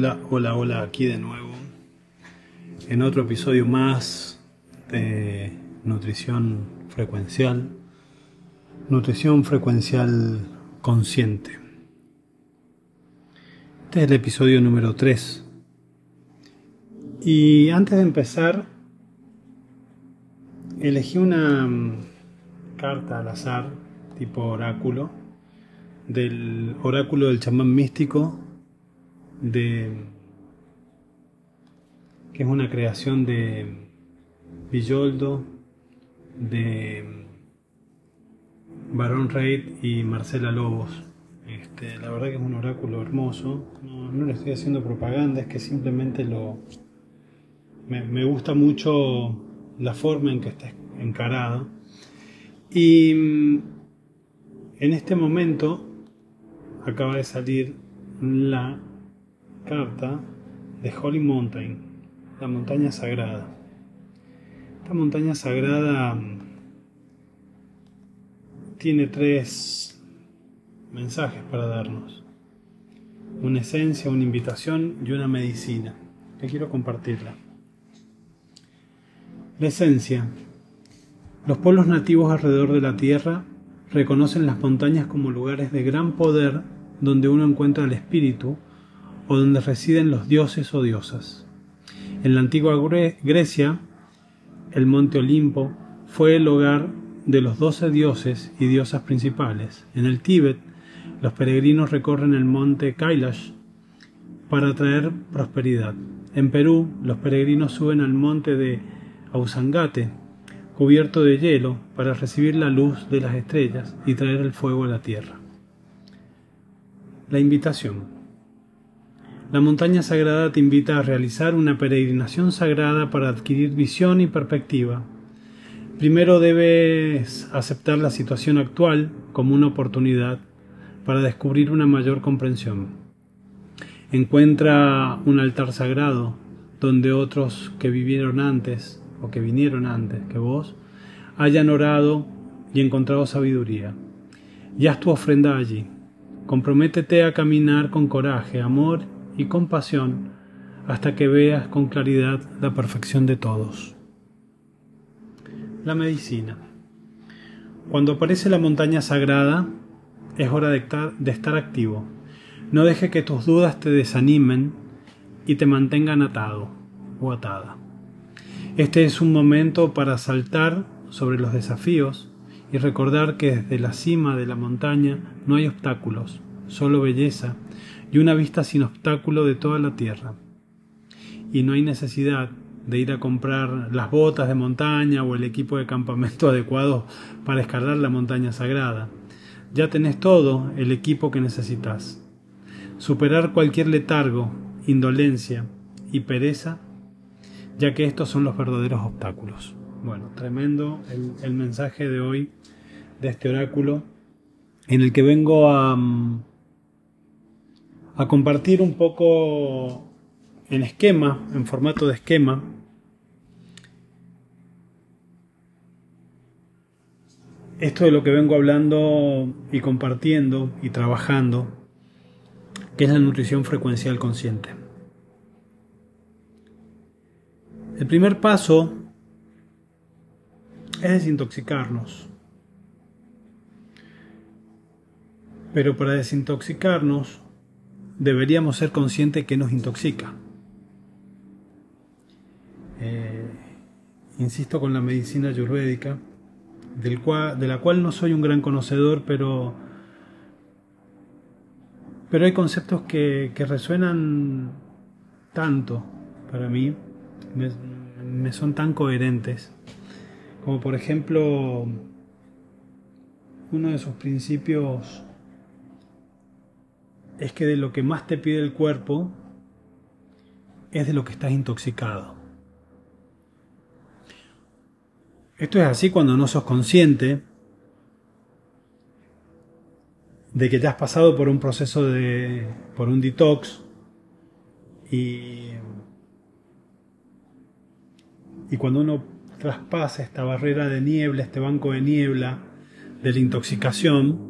Hola, hola, hola, aquí de nuevo en otro episodio más de nutrición frecuencial, nutrición frecuencial consciente. Este es el episodio número 3. Y antes de empezar, elegí una mm, carta al azar, tipo oráculo, del oráculo del chamán místico de que es una creación de Villoldo, de Barón Reid y Marcela Lobos. Este, la verdad que es un oráculo hermoso. No, le estoy haciendo propaganda, es que simplemente lo. Me, me gusta mucho la forma en que está encarado. Y mm, en este momento acaba de salir la carta de Holy Mountain, la montaña sagrada. Esta montaña sagrada mm, tiene tres mensajes para darnos. Una esencia, una invitación y una medicina. Que quiero compartirla. La esencia. Los pueblos nativos alrededor de la Tierra reconocen las montañas como lugares de gran poder donde uno encuentra el espíritu o donde residen los dioses o diosas. En la antigua Grecia, el monte Olimpo fue el hogar de los doce dioses y diosas principales. En el Tíbet, los peregrinos recorren el monte Kailash para traer prosperidad. En Perú, los peregrinos suben al monte de Ausangate, cubierto de hielo, para recibir la luz de las estrellas y traer el fuego a la tierra. La invitación. La montaña sagrada te invita a realizar una peregrinación sagrada para adquirir visión y perspectiva. Primero debes aceptar la situación actual como una oportunidad para descubrir una mayor comprensión. Encuentra un altar sagrado donde otros que vivieron antes o que vinieron antes que vos hayan orado y encontrado sabiduría. Y haz tu ofrenda allí. Comprométete a caminar con coraje, amor y compasión hasta que veas con claridad la perfección de todos. La medicina. Cuando aparece la montaña sagrada, es hora de estar, de estar activo. No deje que tus dudas te desanimen y te mantengan atado o atada. Este es un momento para saltar sobre los desafíos y recordar que desde la cima de la montaña no hay obstáculos, solo belleza y una vista sin obstáculo de toda la tierra. Y no hay necesidad de ir a comprar las botas de montaña o el equipo de campamento adecuado para escalar la montaña sagrada. Ya tenés todo el equipo que necesitas. Superar cualquier letargo, indolencia y pereza, ya que estos son los verdaderos obstáculos. Bueno, tremendo el, mensaje de hoy de este oráculo en el que vengo a, mm, a compartir un poco en esquema, en formato de esquema, esto de lo que vengo hablando y compartiendo y trabajando, que es la nutrición frecuencial consciente. El primer paso es desintoxicarnos. Pero para desintoxicarnos deberíamos ser conscientes que nos intoxica. Eh, insisto con la medicina ayurvédica, del cual, de la cual no soy un gran conocedor, pero, pero hay conceptos que, resuenan tanto para mí, me, me son tan coherentes, como por ejemplo uno de sus principios es que de lo que más te pide el cuerpo es de lo que estás intoxicado. Esto es así cuando no sos consciente de que ya has pasado por un proceso de por un detox y y cuando uno traspasa esta barrera de niebla, este banco de niebla de la intoxicación,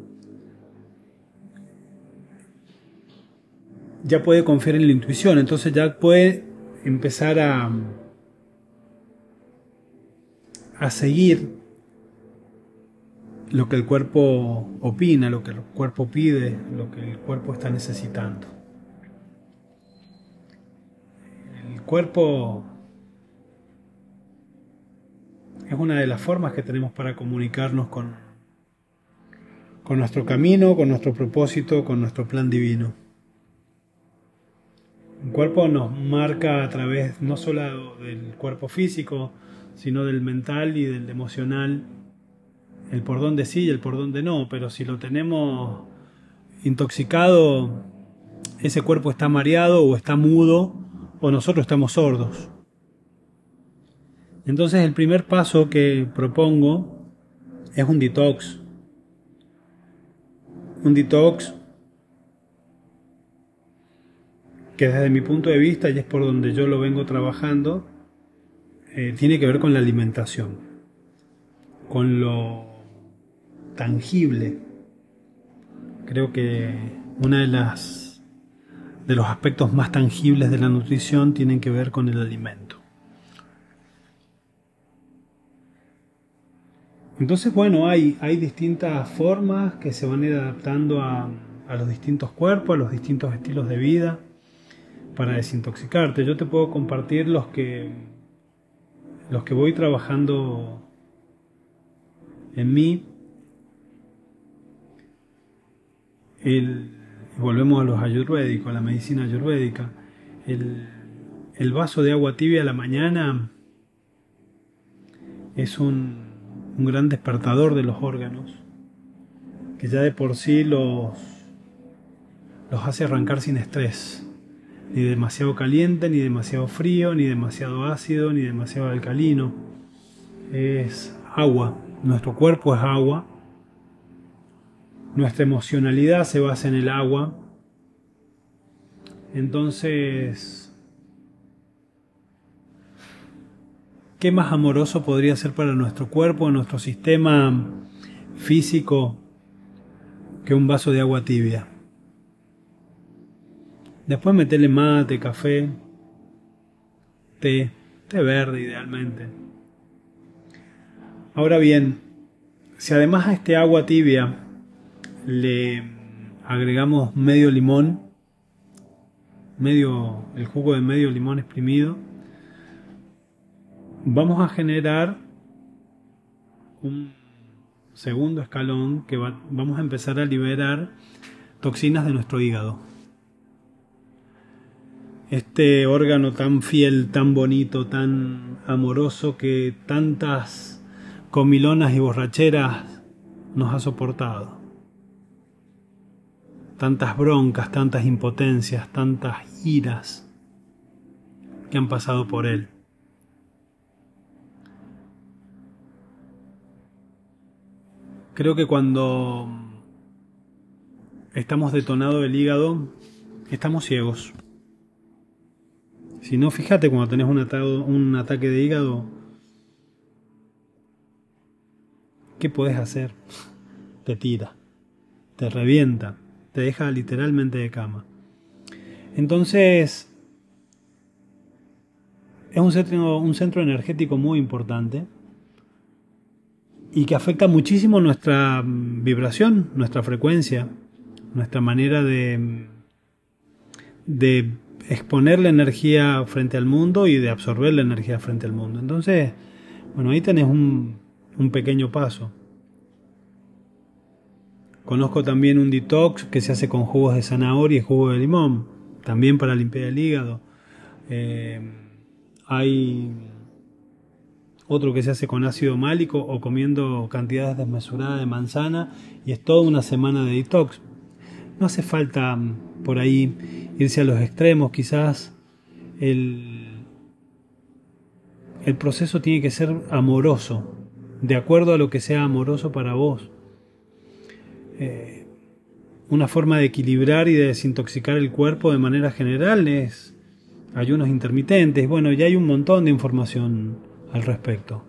ya puede confiar en la intuición, entonces ya puede empezar a, a seguir lo que el cuerpo opina, lo que el cuerpo pide, lo que el cuerpo está necesitando. El cuerpo es una de las formas que tenemos para comunicarnos con, con nuestro camino, con nuestro propósito, con nuestro plan divino. El cuerpo nos marca a través no solo del cuerpo físico, sino del mental y del emocional el por dónde sí y el por dónde no, pero si lo tenemos intoxicado, ese cuerpo está mareado o está mudo o nosotros estamos sordos. Entonces el primer paso que propongo es un detox. Un detox que desde mi punto de vista, y es por donde yo lo vengo trabajando, eh, tiene que ver con la alimentación, con lo tangible. Creo que una de las de los aspectos más tangibles de la nutrición tienen que ver con el alimento. Entonces, bueno, hay, hay distintas formas que se van a ir adaptando a, a los distintos cuerpos, a los distintos estilos de vida para desintoxicarte. Yo te puedo compartir los que los que voy trabajando en mí El, volvemos a los ayurvédicos, a la medicina ayurvédica. El, el vaso de agua tibia a la mañana es un, un gran despertador de los órganos, que ya de por sí los, los hace arrancar sin estrés, ni demasiado caliente, ni demasiado frío, ni demasiado ácido, ni demasiado alcalino. Es agua, nuestro cuerpo es agua nuestra emocionalidad se basa en el agua. Entonces, ¿qué más amoroso podría ser para nuestro cuerpo, nuestro sistema físico, que un vaso de agua tibia? Después meterle mate, café, té, té verde idealmente. Ahora bien, si además a este agua tibia le agregamos medio limón, medio, el jugo de medio limón exprimido, vamos a generar un segundo escalón que vamos a empezar a liberar toxinas de nuestro hígado. Este órgano tan fiel, tan bonito, tan amoroso que tantas comilonas y borracheras nos ha soportado tantas broncas, tantas impotencias, tantas iras que han pasado por él. Creo que cuando estamos detonado el hígado, estamos ciegos. Si no, fíjate cuando tenés un, un ataque de hígado, ¿qué puedes hacer? Te tira, te revienta te deja literalmente de cama. Entonces, es un centro, un centro energético muy importante y que afecta muchísimo nuestra vibración, nuestra frecuencia, nuestra manera de, de exponer la energía frente al mundo y de absorber la energía frente al mundo. Entonces, bueno, ahí tenés un, un pequeño paso. Conozco también un detox que se hace con jugos de zanahoria y jugo de limón, también para limpiar el hígado. Eh, hay otro que se hace con ácido málico o comiendo cantidades desmesuradas de manzana y es toda una semana de detox. No hace falta mm, por ahí irse a los extremos, quizás el, el proceso tiene que ser amoroso, de acuerdo a lo que sea amoroso para vos. Eh, una forma de equilibrar y de desintoxicar el cuerpo de manera general es ayunos intermitentes. Bueno, ya hay un montón de información al respecto.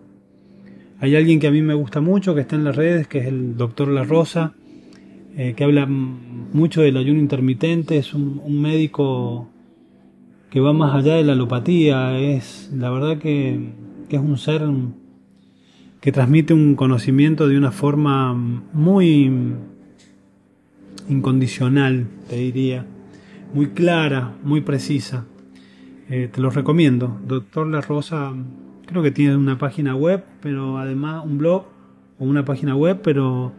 Hay alguien que a mí me gusta mucho, que está en las redes, que es el doctor La Rosa. Eh, que habla mucho del ayuno intermitente, es un, médico que va más allá de la alopatía, es la verdad que, es un ser que transmite un conocimiento de una forma muy incondicional, te diría, muy clara, muy precisa. Eh, te lo recomiendo. Doctor La Rosa, creo que tiene una página web, pero además un blog o una página web, pero,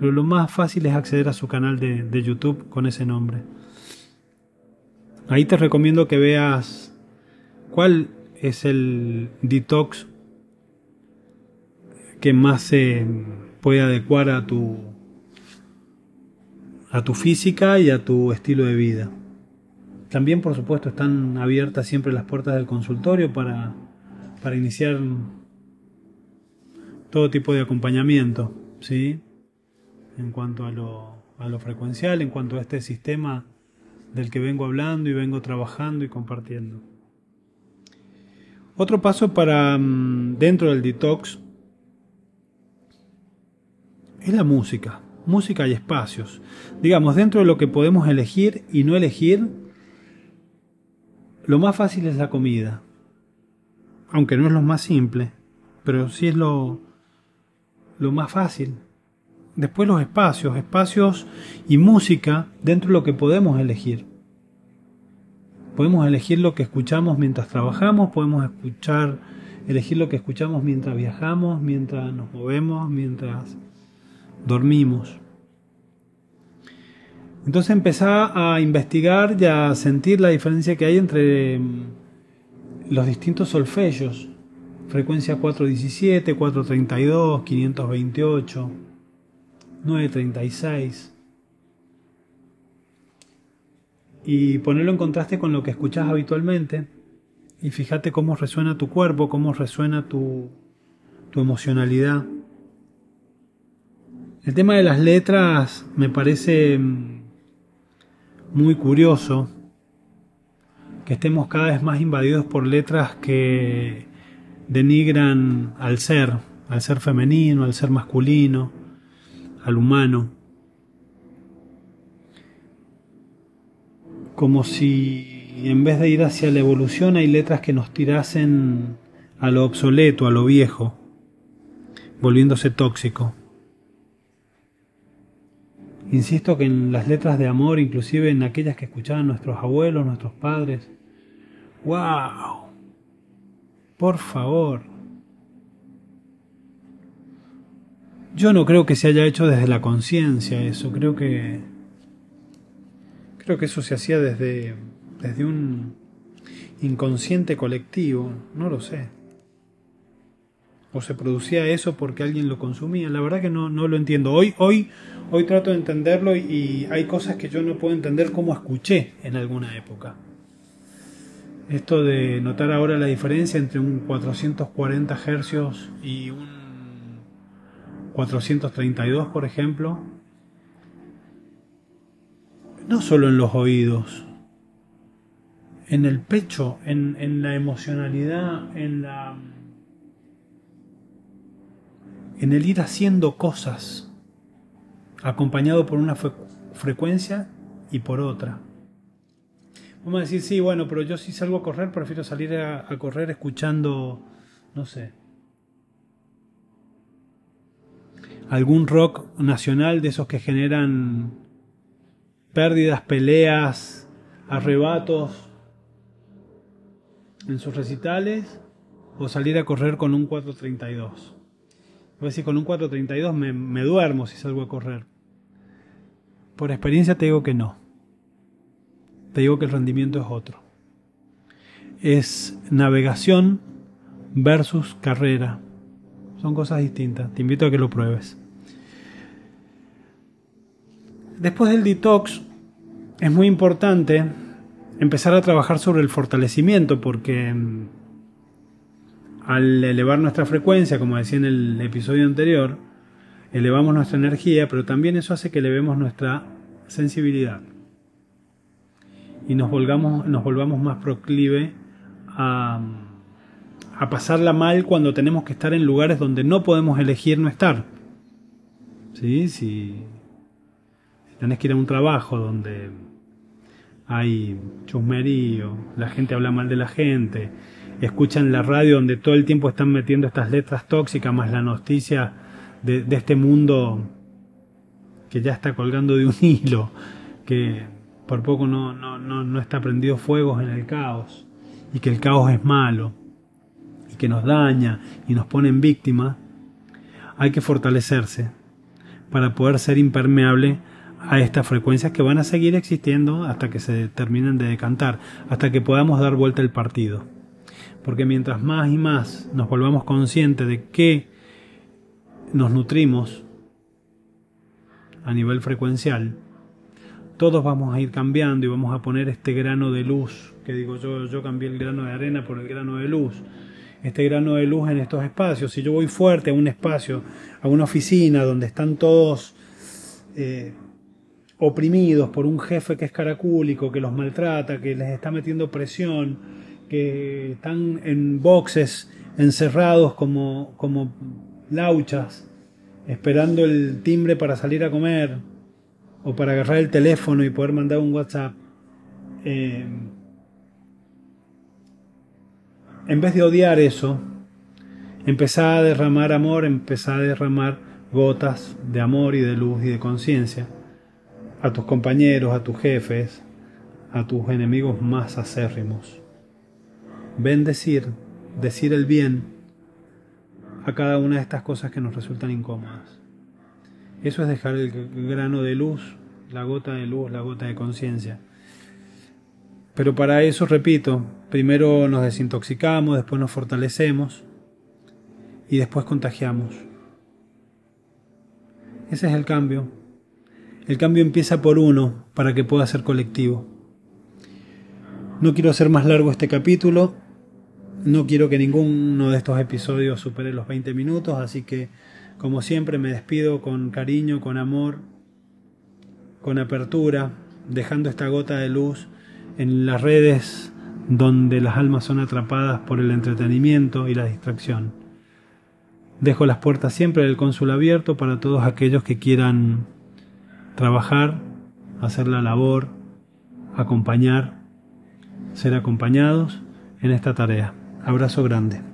pero lo más fácil es acceder a su canal de, YouTube con ese nombre. Ahí te recomiendo que veas cuál es el detox que más se puede adecuar a tu a tu física y a tu estilo de vida. También, por supuesto, están abiertas siempre las puertas del consultorio para, para iniciar todo tipo de acompañamiento, ¿sí? En cuanto a lo, a lo frecuencial, en cuanto a este sistema del que vengo hablando y vengo trabajando y compartiendo. Otro paso para mm, dentro del detox es la música, música y espacios. Digamos, dentro de lo que podemos elegir y no elegir, lo más fácil es la comida, aunque no es lo más simple, pero sí es lo, lo más fácil. Después los espacios, espacios y música dentro de lo que podemos elegir. Podemos elegir lo que escuchamos mientras trabajamos, podemos escuchar, elegir lo que escuchamos mientras viajamos, mientras nos movemos, mientras dormimos. Entonces empezá a investigar y a sentir la diferencia que hay entre mm, los distintos solfeos. Frecuencia 417, 432, 528, 936. Y ponerlo en contraste con lo que escuchás habitualmente. Y fíjate cómo resuena tu cuerpo, cómo resuena tu, tu emocionalidad. El tema de las letras me parece mm, muy curioso que estemos cada vez más invadidos por letras que denigran al ser, al ser femenino, al ser masculino, al humano. Como si en vez de ir hacia la evolución hay letras que nos tirasen a lo obsoleto, a lo viejo, volviéndose tóxico. Insisto que en las letras de amor, inclusive en aquellas que escuchaban nuestros abuelos, nuestros padres, ¡wow! Por favor. Yo no creo que se haya hecho desde la conciencia eso, creo que creo que eso se hacía desde desde un inconsciente colectivo, no lo sé o se producía eso porque alguien lo consumía. La verdad que no, no lo entiendo. Hoy, hoy, hoy trato de entenderlo y, hay cosas que yo no puedo entender como escuché en alguna época. Esto de notar ahora la diferencia entre un 440 hercios y un 432, por ejemplo, no solo en los oídos, en el pecho, en, en la emocionalidad, en la en el ir haciendo cosas, acompañado por una frecuencia y por otra. Vamos a decir, sí, bueno, pero yo si salgo a correr, prefiero salir a, a correr escuchando, no sé, algún rock nacional de esos que generan pérdidas, peleas, arrebatos en sus recitales, o salir a correr con un 432. Voy a decir, con un 432 me, me duermo si salgo a correr. Por experiencia te digo que no. Te digo que el rendimiento es otro. Es navegación versus carrera. Son cosas distintas. Te invito a que lo pruebes. Después del detox, es muy importante empezar a trabajar sobre el fortalecimiento porque al elevar nuestra frecuencia, como decía en el episodio anterior, elevamos nuestra energía, pero también eso hace que elevemos nuestra sensibilidad y nos volvamos, nos volvamos más proclive a, a pasarla mal cuando tenemos que estar en lugares donde no podemos elegir no estar. ¿Sí? Si tenés que ir a un trabajo donde hay chusmerío, la gente habla mal de la gente, escuchan la radio donde todo el tiempo están metiendo estas letras tóxicas, más la noticia de, este mundo que ya está colgando de un hilo, que por poco no, no, no, no está prendido fuegos en el caos, y que el caos es malo, y que nos daña y nos pone en víctima, hay que fortalecerse para poder ser impermeable a estas frecuencias que van a seguir existiendo hasta que se terminen de decantar, hasta que podamos dar vuelta el partido. Porque mientras más y más nos volvamos conscientes de que nos nutrimos a nivel frecuencial, todos vamos a ir cambiando y vamos a poner este grano de luz, que digo yo, yo cambié el grano de arena por el grano de luz, este grano de luz en estos espacios. Si yo voy fuerte a un espacio, a una oficina donde están todos eh, oprimidos por un jefe que es caracúlico, que los maltrata, que les está metiendo presión, que están en boxes encerrados como, como lauchas, esperando el timbre para salir a comer o para agarrar el teléfono y poder mandar un WhatsApp. Eh, en vez de odiar eso, empezá a derramar amor, empezá a derramar gotas de amor y de luz y de conciencia a tus compañeros, a tus jefes, a tus enemigos más acérrimos. Bendecir, decir el bien a cada una de estas cosas que nos resultan incómodas. Eso es dejar el grano de luz, la gota de luz, la gota de conciencia. Pero para eso, repito, primero nos desintoxicamos, después nos fortalecemos y después contagiamos. Ese es el cambio. El cambio empieza por uno para que pueda ser colectivo. No quiero hacer más largo este capítulo. No quiero que ninguno de estos episodios supere los 20 minutos, así que como siempre me despido con cariño, con amor, con apertura, dejando esta gota de luz en las redes donde las almas son atrapadas por el entretenimiento y la distracción. Dejo las puertas siempre del cónsul abierto para todos aquellos que quieran trabajar, hacer la labor, acompañar, ser acompañados en esta tarea. Abrazo grande.